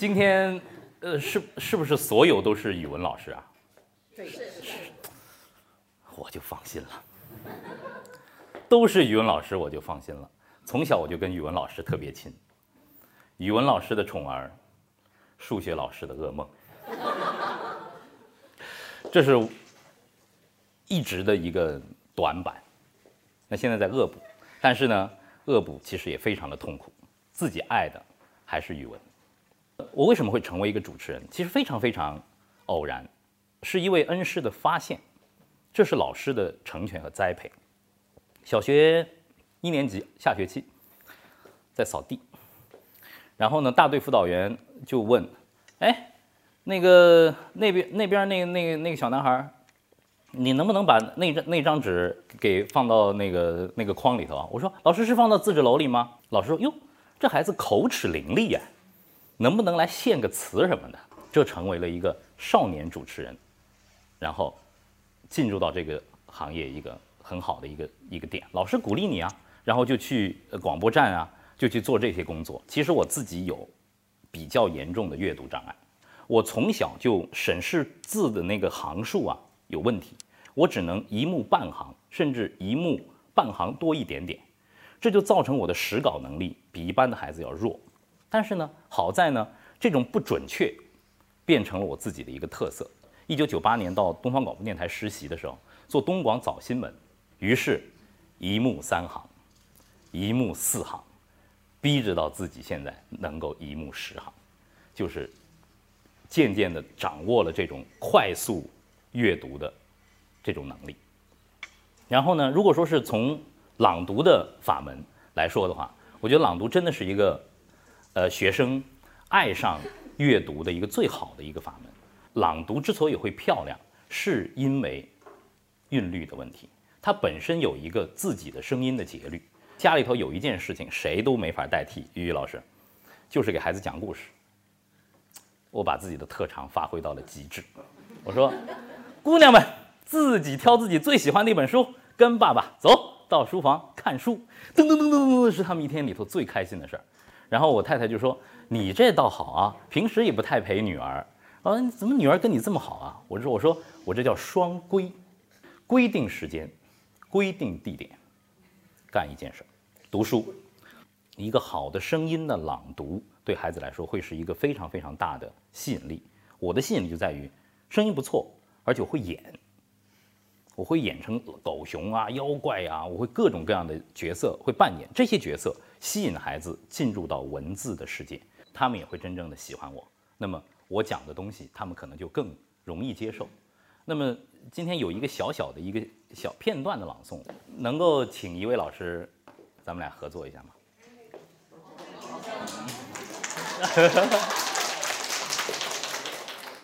今天，呃，是是不是所有都是语文老师啊？是是。我就放心了，都是语文老师，我就放心了。从小我就跟语文老师特别亲，语文老师的宠儿，数学老师的噩梦，这是一直的一个短板。那现在在恶补，但是呢，恶补其实也非常的痛苦。自己爱的还是语文。我为什么会成为一个主持人？其实非常非常偶然，是一位恩师的发现，这是老师的成全和栽培。小学一年级下学期在扫地，然后呢，大队辅导员就问：“哎，那个那边那边那那那个小男孩。”你能不能把那张那张纸给放到那个那个框里头啊？我说老师是放到自纸篓里吗？老师说哟，这孩子口齿伶俐呀，能不能来献个词什么的？这成为了一个少年主持人，然后进入到这个行业一个很好的一个一个点。老师鼓励你啊，然后就去广播站啊，就去做这些工作。其实我自己有比较严重的阅读障碍，我从小就审视字的那个行数啊。有问题，我只能一目半行，甚至一目半行多一点点，这就造成我的识稿能力比一般的孩子要弱。但是呢，好在呢，这种不准确变成了我自己的一个特色。一九九八年到东方广播电台实习的时候，做东广早新闻，于是，一目三行，一目四行，逼着到自己现在能够一目十行，就是渐渐的掌握了这种快速。阅读的这种能力，然后呢，如果说是从朗读的法门来说的话，我觉得朗读真的是一个呃学生爱上阅读的一个最好的一个法门。朗读之所以会漂亮，是因为韵律的问题，它本身有一个自己的声音的节律。家里头有一件事情谁都没法代替，于老师就是给孩子讲故事。我把自己的特长发挥到了极致，我说。姑娘们自己挑自己最喜欢的一本书，跟爸爸走到书房看书。噔噔噔噔噔，是他们一天里头最开心的事儿。然后我太太就说：“你这倒好啊，平时也不太陪女儿。啊，怎么女儿跟你这么好啊？”我说：“我说我这叫双规，规定时间，规定地点，干一件事，读书。一个好的声音的朗读，对孩子来说会是一个非常非常大的吸引力。我的吸引力就在于声音不错。”而且会演，我会演成狗熊啊、妖怪啊，我会各种各样的角色会扮演，这些角色吸引孩子进入到文字的世界，他们也会真正的喜欢我。那么我讲的东西，他们可能就更容易接受。那么今天有一个小小的一个小片段的朗诵，能够请一位老师，咱们俩合作一下吗？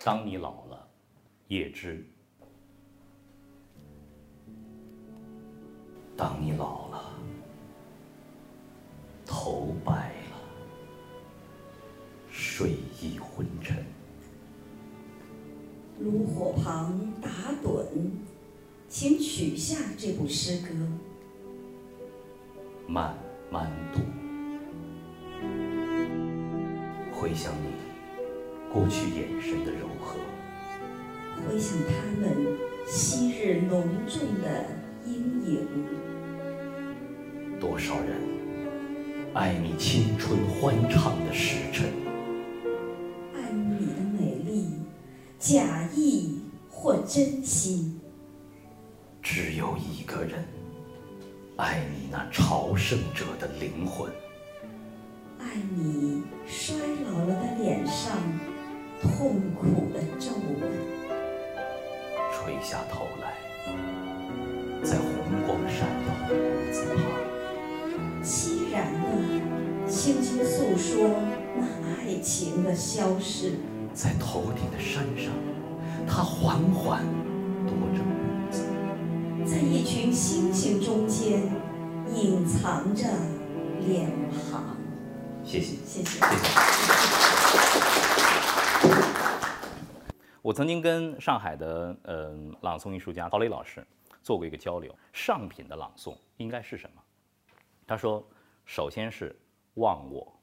当你老了。叶知，当你老了，头白了，睡意昏沉，炉火旁打盹，请取下这部诗歌，慢慢读，回想你过去眼神的柔和。回想他们昔日浓重的阴影，多少人爱你青春欢畅的时辰，爱你的美丽，假意或真心。只有一个人爱你那朝圣者的灵魂，爱你衰老了的脸上痛苦的皱纹。垂下头来，在红光闪耀的屋子旁，凄然的轻轻诉说那爱情的消逝。在头顶的山上，它缓缓踱着步子，在一群星星中间隐藏着脸庞。谢谢，谢谢，谢谢。我曾经跟上海的呃朗诵艺术家高磊老师做过一个交流，上品的朗诵应该是什么？他说，首先是忘我，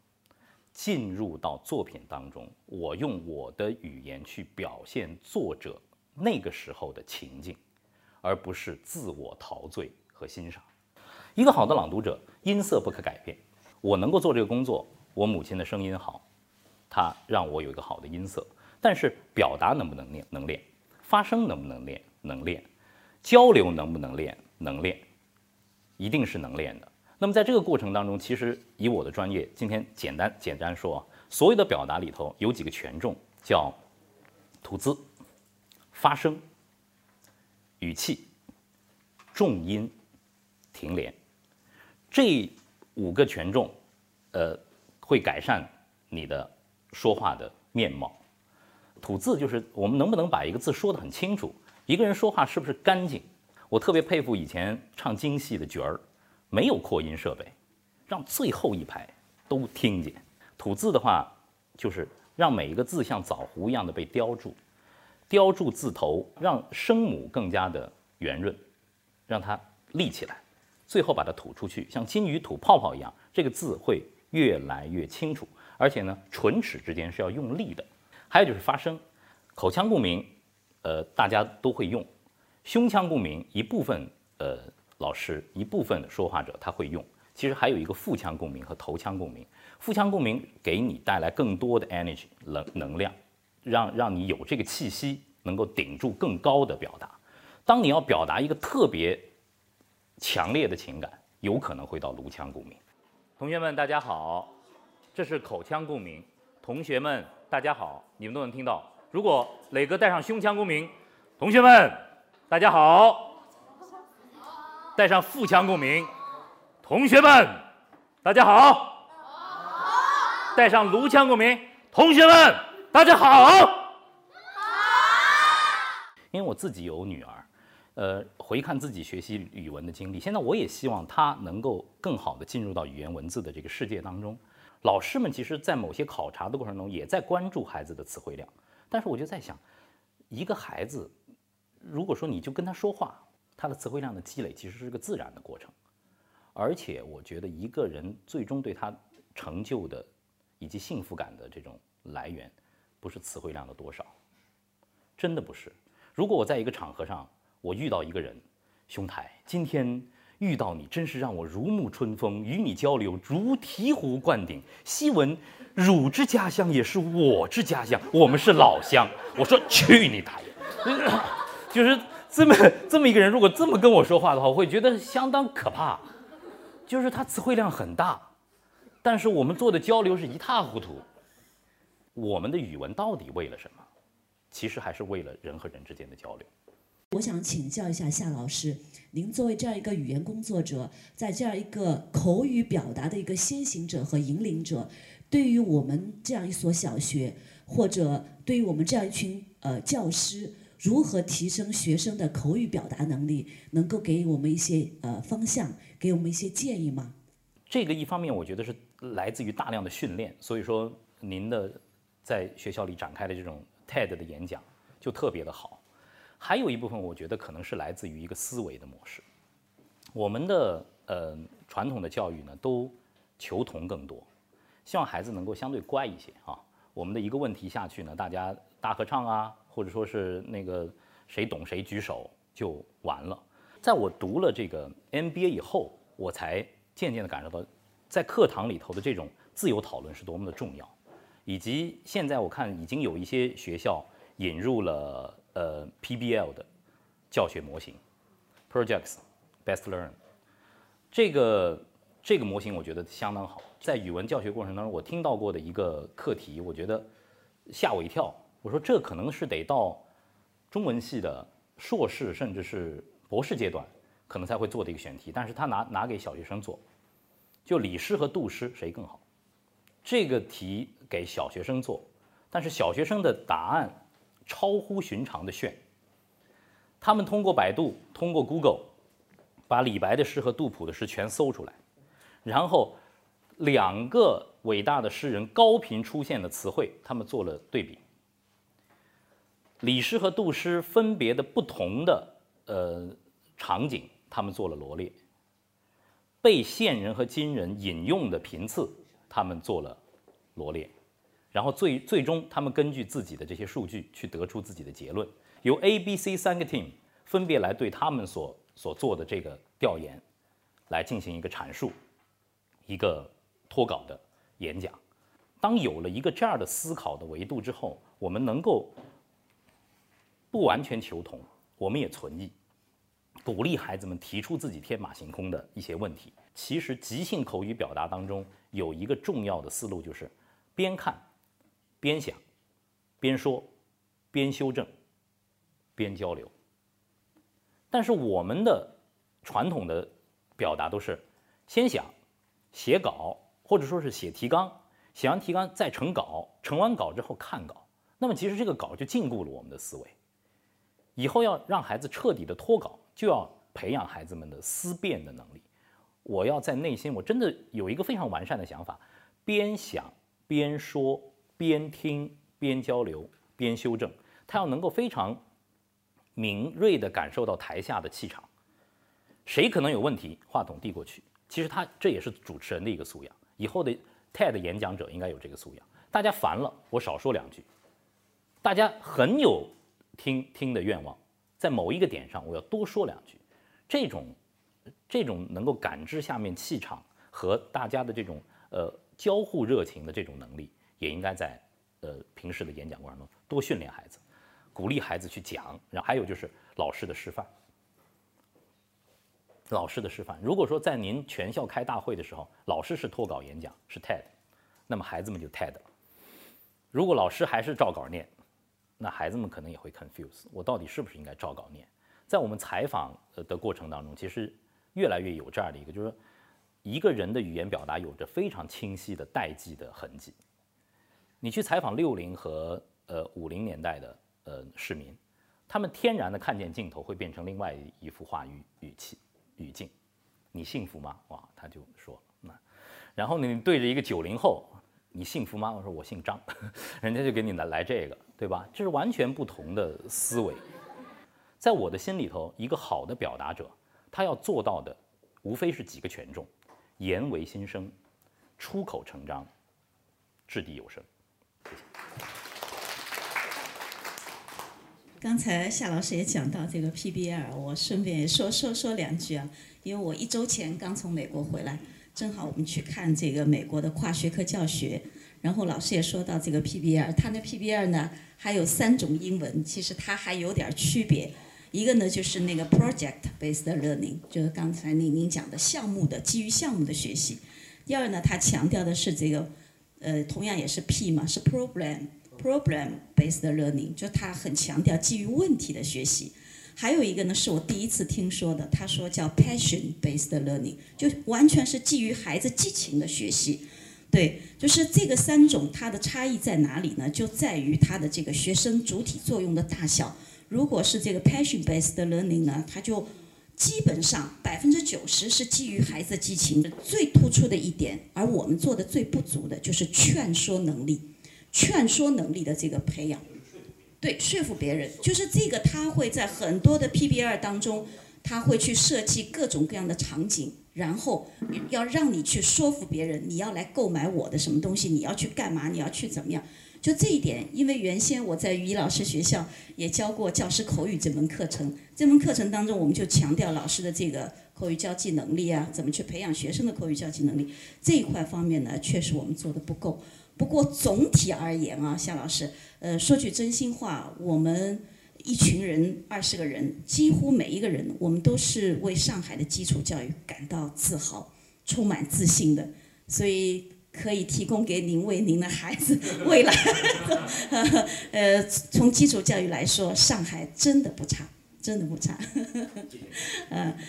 进入到作品当中，我用我的语言去表现作者那个时候的情境，而不是自我陶醉和欣赏。一个好的朗读者，音色不可改变。我能够做这个工作，我母亲的声音好，她让我有一个好的音色。但是表达能不能练？能练。发声能不能练？能练。交流能不能练？能练。一定是能练的。那么在这个过程当中，其实以我的专业，今天简单简单说，所有的表达里头有几个权重，叫吐字、发声、语气、重音、停连。这五个权重，呃，会改善你的说话的面貌。吐字就是我们能不能把一个字说得很清楚，一个人说话是不是干净。我特别佩服以前唱京戏的角儿，没有扩音设备，让最后一排都听见。吐字的话，就是让每一个字像枣核一样的被雕住，雕住字头，让声母更加的圆润，让它立起来。最后把它吐出去，像金鱼吐泡泡一样，这个字会越来越清楚。而且呢，唇齿之间是要用力的。还有就是发声，口腔共鸣，呃，大家都会用；胸腔共鸣，一部分呃老师，一部分说话者他会用。其实还有一个腹腔共鸣和头腔共鸣。腹腔共鸣给你带来更多的 energy 能能量，让让你有这个气息，能够顶住更高的表达。当你要表达一个特别。强烈的情感有可能会到颅腔共鸣。同学们，大家好，这是口腔共鸣。同学们，大家好，你们都能听到。如果磊哥带上胸腔共鸣，同学们，大家好，带上腹腔共鸣，同学们，大家好，带上颅腔共鸣，同学们，大家好，好。因为我自己有女儿。呃，回看自己学习语文的经历，现在我也希望他能够更好的进入到语言文字的这个世界当中。老师们其实，在某些考察的过程中，也在关注孩子的词汇量。但是我就在想，一个孩子，如果说你就跟他说话，他的词汇量的积累其实是个自然的过程。而且我觉得，一个人最终对他成就的以及幸福感的这种来源，不是词汇量的多少，真的不是。如果我在一个场合上，我遇到一个人，兄台，今天遇到你，真是让我如沐春风，与你交流如醍醐灌顶。昔闻汝之家乡也是我之家乡，我们是老乡。我说去你大爷！就是这么这么一个人，如果这么跟我说话的话，我会觉得相当可怕。就是他词汇量很大，但是我们做的交流是一塌糊涂。我们的语文到底为了什么？其实还是为了人和人之间的交流。我想请教一下夏老师，您作为这样一个语言工作者，在这样一个口语表达的一个先行者和引领者，对于我们这样一所小学，或者对于我们这样一群呃教师，如何提升学生的口语表达能力，能够给我们一些呃方向，给我们一些建议吗？这个一方面我觉得是来自于大量的训练，所以说您的在学校里展开的这种 TED 的演讲就特别的好。还有一部分，我觉得可能是来自于一个思维的模式。我们的呃传统的教育呢，都求同更多，希望孩子能够相对乖一些啊。我们的一个问题下去呢，大家大合唱啊，或者说是那个谁懂谁举手就完了。在我读了这个 MBA 以后，我才渐渐的感受到，在课堂里头的这种自由讨论是多么的重要，以及现在我看已经有一些学校引入了。呃，PBL 的教学模型，Projects Best Learn，这个这个模型我觉得相当好。在语文教学过程当中，我听到过的一个课题，我觉得吓我一跳。我说这可能是得到中文系的硕士甚至是博士阶段，可能才会做的一个选题。但是他拿拿给小学生做，就李诗和杜诗谁更好？这个题给小学生做，但是小学生的答案。超乎寻常的炫。他们通过百度，通过 Google，把李白的诗和杜甫的诗全搜出来，然后两个伟大的诗人高频出现的词汇，他们做了对比。李诗和杜诗分别的不同的呃场景，他们做了罗列。被现人和今人引用的频次，他们做了罗列，然后最最终他们根据自己的这些数据去得出自己的结论，由 A、B、C 三个 team 分别来对他们所所做的这个调研来进行一个阐述，一个脱稿的演讲。当有了一个这样的思考的维度之后，我们能够不完全求同，我们也存疑，鼓励孩子们提出自己天马行空的一些问题。其实即兴口语表达当中有一个重要的思路，就是边看边想，边说边修正边交流。但是我们的传统的表达都是先想写稿，或者说是写提纲。写完提纲再成稿，成完稿之后看稿，那么其实这个稿就禁锢了我们的思维。以后要让孩子彻底的脱稿，就要培养孩子们的思辨的能力。我要在内心，我真的有一个非常完善的想法，边想边说，边听边交流边修正。他要能够非常敏锐地感受到台下的气场，谁可能有问题，话筒递过去。其实他这也是主持人的一个素养。以后的。TED 演讲者应该有这个素养。大家烦了，我少说两句；大家很有听听的愿望，在某一个点上，我要多说两句。这种这种能够感知下面气场和大家的这种呃交互热情的这种能力，也应该在呃平时的演讲过程中多训练孩子，鼓励孩子去讲。然后还有就是老师的示范。老师的示范，如果说在您全校开大会的时候，老师是脱稿演讲，是 TED，那么孩子们就 TED 了。如果老师还是照稿念，那孩子们可能也会 confuse，我到底是不是应该照稿念？在我们采访的过程当中，其实越来越有这样的一个，就是说一个人的语言表达有着非常清晰的代际的痕迹。你去采访六零和呃五零年代的呃市民，他们天然的看见镜头会变成另外一幅话语语气。语境，你幸福吗？哇，他就说那，然后呢，你对着一个九零后，你幸福吗？我说我姓张，人家就给你来来这个，对吧？这是完全不同的思维。在我的心里头，一个好的表达者，他要做到的，无非是几个权重：言为心声，出口成章，掷地有声。谢谢。刚才夏老师也讲到这个 PBL，我顺便也说说说两句啊，因为我一周前刚从美国回来，正好我们去看这个美国的跨学科教学，然后老师也说到这个 PBL，它的 PBL 呢还有三种英文，其实它还有点区别，一个呢就是那个 Project Based Learning，就是刚才您您讲的项目的基于项目的学习，第二呢它强调的是这个，呃，同样也是 P 嘛，是 Program。Problem-based learning，就他很强调基于问题的学习。还有一个呢，是我第一次听说的，他说叫 Passion-based learning，就完全是基于孩子激情的学习。对，就是这个三种，它的差异在哪里呢？就在于它的这个学生主体作用的大小。如果是这个 Passion-based learning 呢，它就基本上百分之九十是基于孩子激情。最突出的一点，而我们做的最不足的就是劝说能力。劝说能力的这个培养，对说服别人，就是这个他会在很多的 PBL 当中，他会去设计各种各样的场景，然后要让你去说服别人，你要来购买我的什么东西，你要去干嘛，你要去怎么样？就这一点，因为原先我在于老师学校也教过教师口语这门课程，这门课程当中我们就强调老师的这个口语交际能力啊，怎么去培养学生的口语交际能力这一块方面呢，确实我们做的不够。不过总体而言啊，夏老师，呃，说句真心话，我们一群人二十个人，几乎每一个人，我们都是为上海的基础教育感到自豪、充满自信的，所以可以提供给您为您的孩子未来，呃，从基础教育来说，上海真的不差，真的不差，嗯。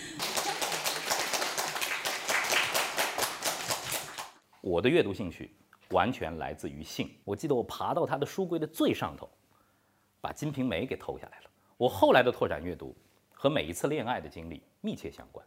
我的阅读兴趣。完全来自于性。我记得我爬到他的书柜的最上头，把《金瓶梅》给偷下来了。我后来的拓展阅读和每一次恋爱的经历密切相关。